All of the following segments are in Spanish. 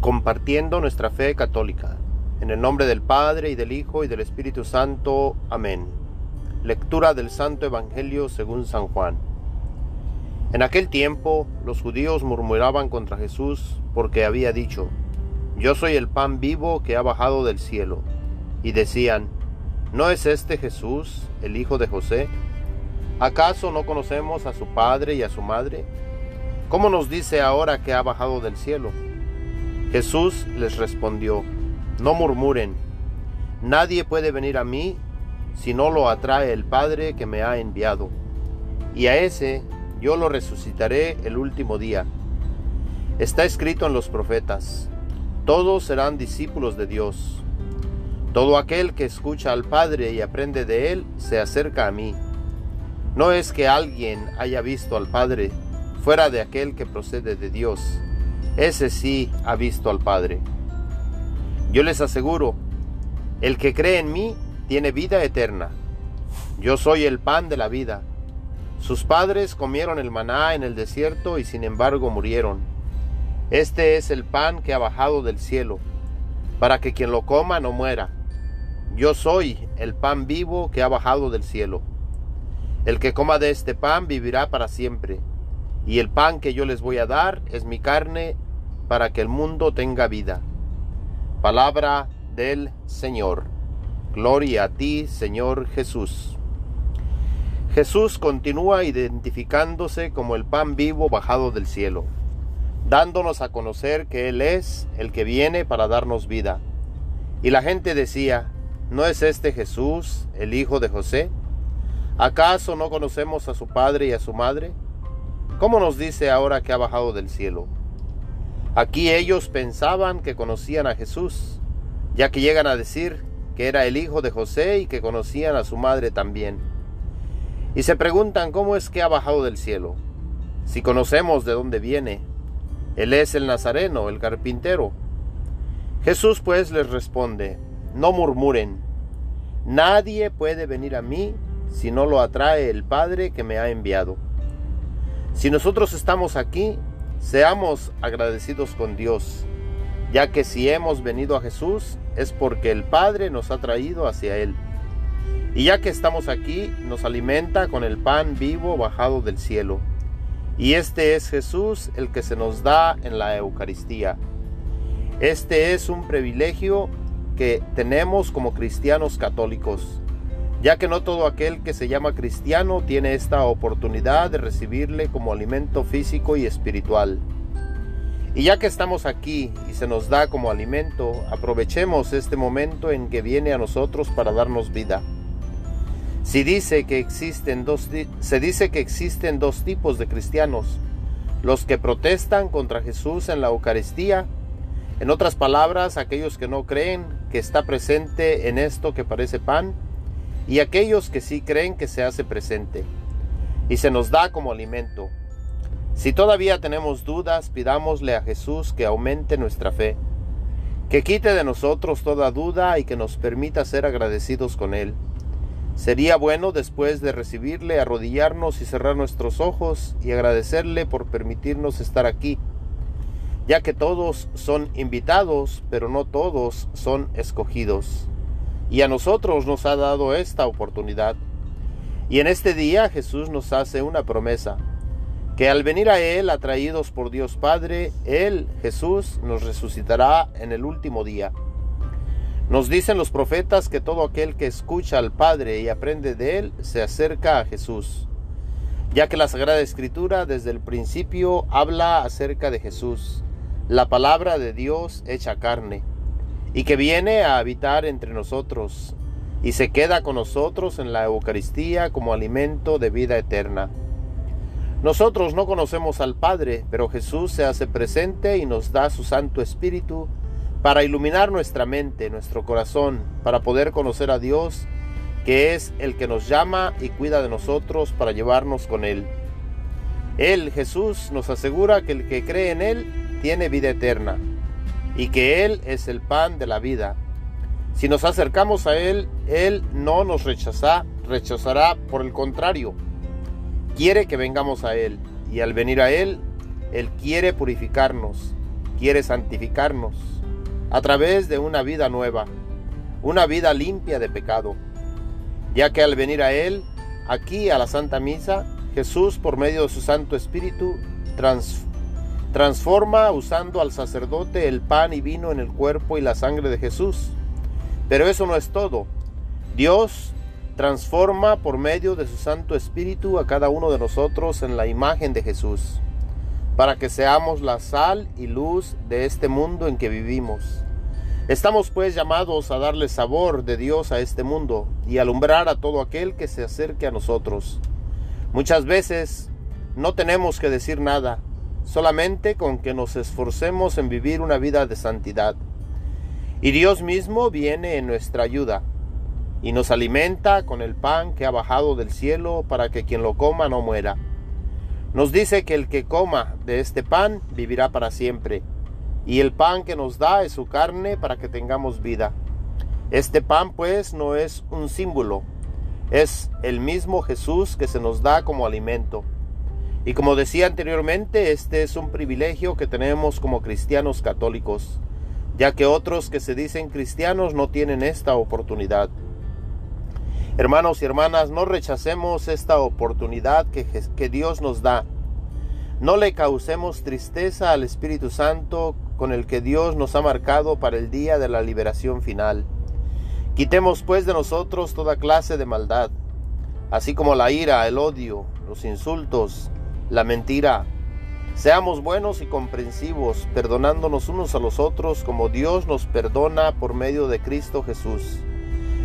compartiendo nuestra fe católica. En el nombre del Padre y del Hijo y del Espíritu Santo. Amén. Lectura del Santo Evangelio según San Juan. En aquel tiempo los judíos murmuraban contra Jesús porque había dicho, Yo soy el pan vivo que ha bajado del cielo. Y decían, ¿no es este Jesús, el hijo de José? ¿Acaso no conocemos a su padre y a su madre? ¿Cómo nos dice ahora que ha bajado del cielo? Jesús les respondió, no murmuren, nadie puede venir a mí si no lo atrae el Padre que me ha enviado, y a ese yo lo resucitaré el último día. Está escrito en los profetas, todos serán discípulos de Dios. Todo aquel que escucha al Padre y aprende de Él se acerca a mí. No es que alguien haya visto al Padre fuera de aquel que procede de Dios ese sí ha visto al Padre. Yo les aseguro, el que cree en mí tiene vida eterna. Yo soy el pan de la vida. Sus padres comieron el maná en el desierto y sin embargo murieron. Este es el pan que ha bajado del cielo, para que quien lo coma no muera. Yo soy el pan vivo que ha bajado del cielo. El que coma de este pan vivirá para siempre y el pan que yo les voy a dar es mi carne para que el mundo tenga vida. Palabra del Señor. Gloria a ti, Señor Jesús. Jesús continúa identificándose como el pan vivo bajado del cielo, dándonos a conocer que Él es el que viene para darnos vida. Y la gente decía, ¿no es este Jesús, el hijo de José? ¿Acaso no conocemos a su padre y a su madre? ¿Cómo nos dice ahora que ha bajado del cielo? Aquí ellos pensaban que conocían a Jesús, ya que llegan a decir que era el hijo de José y que conocían a su madre también. Y se preguntan cómo es que ha bajado del cielo, si conocemos de dónde viene. Él es el Nazareno, el carpintero. Jesús pues les responde, no murmuren, nadie puede venir a mí si no lo atrae el Padre que me ha enviado. Si nosotros estamos aquí, seamos agradecidos con Dios, ya que si hemos venido a Jesús es porque el Padre nos ha traído hacia Él. Y ya que estamos aquí, nos alimenta con el pan vivo bajado del cielo. Y este es Jesús el que se nos da en la Eucaristía. Este es un privilegio que tenemos como cristianos católicos ya que no todo aquel que se llama cristiano tiene esta oportunidad de recibirle como alimento físico y espiritual. Y ya que estamos aquí y se nos da como alimento, aprovechemos este momento en que viene a nosotros para darnos vida. Si dice que existen dos, se dice que existen dos tipos de cristianos, los que protestan contra Jesús en la Eucaristía, en otras palabras, aquellos que no creen que está presente en esto que parece pan, y aquellos que sí creen que se hace presente y se nos da como alimento. Si todavía tenemos dudas, pidámosle a Jesús que aumente nuestra fe, que quite de nosotros toda duda y que nos permita ser agradecidos con Él. Sería bueno después de recibirle arrodillarnos y cerrar nuestros ojos y agradecerle por permitirnos estar aquí, ya que todos son invitados, pero no todos son escogidos y a nosotros nos ha dado esta oportunidad. Y en este día Jesús nos hace una promesa, que al venir a Él, atraídos por Dios Padre, Él, Jesús, nos resucitará en el último día. Nos dicen los profetas que todo aquel que escucha al Padre y aprende de Él se acerca a Jesús, ya que la Sagrada Escritura desde el principio habla acerca de Jesús, la palabra de Dios hecha carne y que viene a habitar entre nosotros y se queda con nosotros en la Eucaristía como alimento de vida eterna. Nosotros no conocemos al Padre, pero Jesús se hace presente y nos da su Santo Espíritu para iluminar nuestra mente, nuestro corazón, para poder conocer a Dios, que es el que nos llama y cuida de nosotros para llevarnos con Él. Él, Jesús, nos asegura que el que cree en Él tiene vida eterna y que Él es el pan de la vida. Si nos acercamos a Él, Él no nos rechaza, rechazará, por el contrario, quiere que vengamos a Él, y al venir a Él, Él quiere purificarnos, quiere santificarnos a través de una vida nueva, una vida limpia de pecado, ya que al venir a Él, aquí a la Santa Misa, Jesús por medio de su Santo Espíritu transforma usando al sacerdote el pan y vino en el cuerpo y la sangre de Jesús. Pero eso no es todo. Dios transforma por medio de su Santo Espíritu a cada uno de nosotros en la imagen de Jesús, para que seamos la sal y luz de este mundo en que vivimos. Estamos pues llamados a darle sabor de Dios a este mundo y alumbrar a todo aquel que se acerque a nosotros. Muchas veces no tenemos que decir nada, solamente con que nos esforcemos en vivir una vida de santidad. Y Dios mismo viene en nuestra ayuda y nos alimenta con el pan que ha bajado del cielo para que quien lo coma no muera. Nos dice que el que coma de este pan vivirá para siempre y el pan que nos da es su carne para que tengamos vida. Este pan pues no es un símbolo, es el mismo Jesús que se nos da como alimento. Y como decía anteriormente, este es un privilegio que tenemos como cristianos católicos, ya que otros que se dicen cristianos no tienen esta oportunidad. Hermanos y hermanas, no rechacemos esta oportunidad que, que Dios nos da. No le causemos tristeza al Espíritu Santo con el que Dios nos ha marcado para el día de la liberación final. Quitemos pues de nosotros toda clase de maldad, así como la ira, el odio, los insultos, la mentira. Seamos buenos y comprensivos, perdonándonos unos a los otros como Dios nos perdona por medio de Cristo Jesús.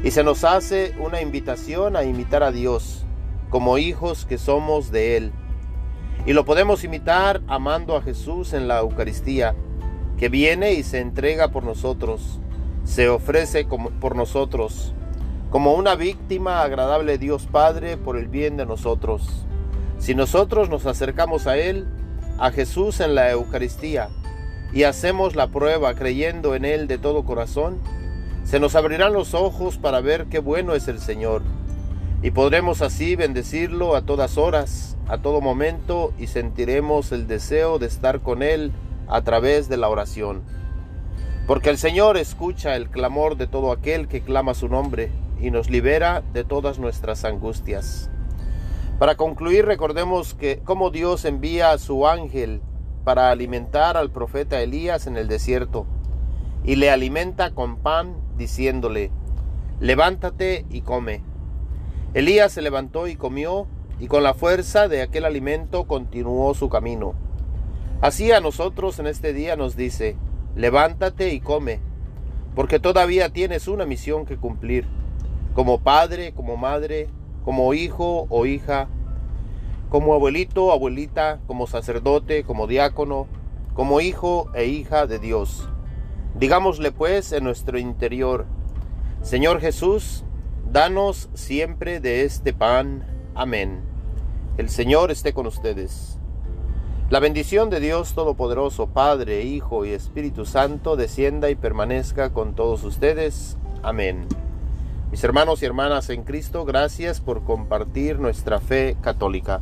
Y se nos hace una invitación a imitar a Dios como hijos que somos de Él. Y lo podemos imitar amando a Jesús en la Eucaristía, que viene y se entrega por nosotros, se ofrece como, por nosotros, como una víctima agradable Dios Padre por el bien de nosotros. Si nosotros nos acercamos a Él, a Jesús en la Eucaristía, y hacemos la prueba creyendo en Él de todo corazón, se nos abrirán los ojos para ver qué bueno es el Señor, y podremos así bendecirlo a todas horas, a todo momento, y sentiremos el deseo de estar con Él a través de la oración. Porque el Señor escucha el clamor de todo aquel que clama su nombre y nos libera de todas nuestras angustias. Para concluir, recordemos que cómo Dios envía a su ángel para alimentar al profeta Elías en el desierto y le alimenta con pan diciéndole, levántate y come. Elías se levantó y comió y con la fuerza de aquel alimento continuó su camino. Así a nosotros en este día nos dice, levántate y come, porque todavía tienes una misión que cumplir, como padre, como madre, como hijo o hija, como abuelito, abuelita, como sacerdote, como diácono, como hijo e hija de Dios. Digámosle pues en nuestro interior, Señor Jesús, danos siempre de este pan. Amén. El Señor esté con ustedes. La bendición de Dios Todopoderoso, Padre, Hijo y Espíritu Santo, descienda y permanezca con todos ustedes. Amén. Mis hermanos y hermanas en Cristo, gracias por compartir nuestra fe católica.